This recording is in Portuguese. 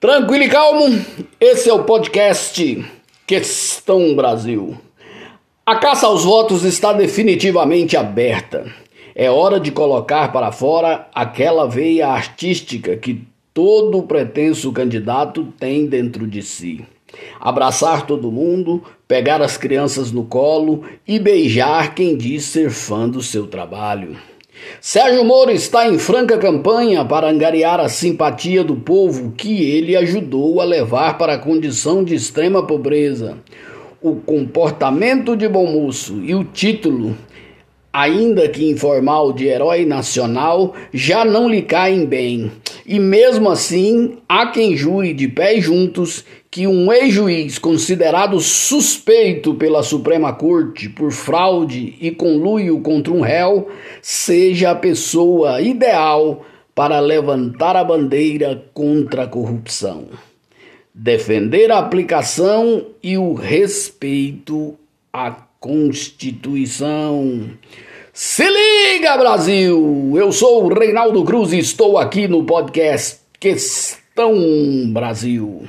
Tranquilo e calmo, esse é o podcast Questão Brasil. A caça aos votos está definitivamente aberta. É hora de colocar para fora aquela veia artística que todo pretenso candidato tem dentro de si. Abraçar todo mundo, pegar as crianças no colo e beijar quem diz ser fã do seu trabalho. Sérgio Moro está em franca campanha para angariar a simpatia do povo que ele ajudou a levar para a condição de extrema pobreza. O comportamento de bom moço e o título, ainda que informal, de herói nacional, já não lhe caem bem. E mesmo assim, há quem jure de pés juntos que um ex-juiz considerado suspeito pela Suprema Corte por fraude e conluio contra um réu seja a pessoa ideal para levantar a bandeira contra a corrupção. Defender a aplicação e o respeito à Constituição. Se liga, Brasil! Eu sou o Reinaldo Cruz e estou aqui no podcast Questão Brasil.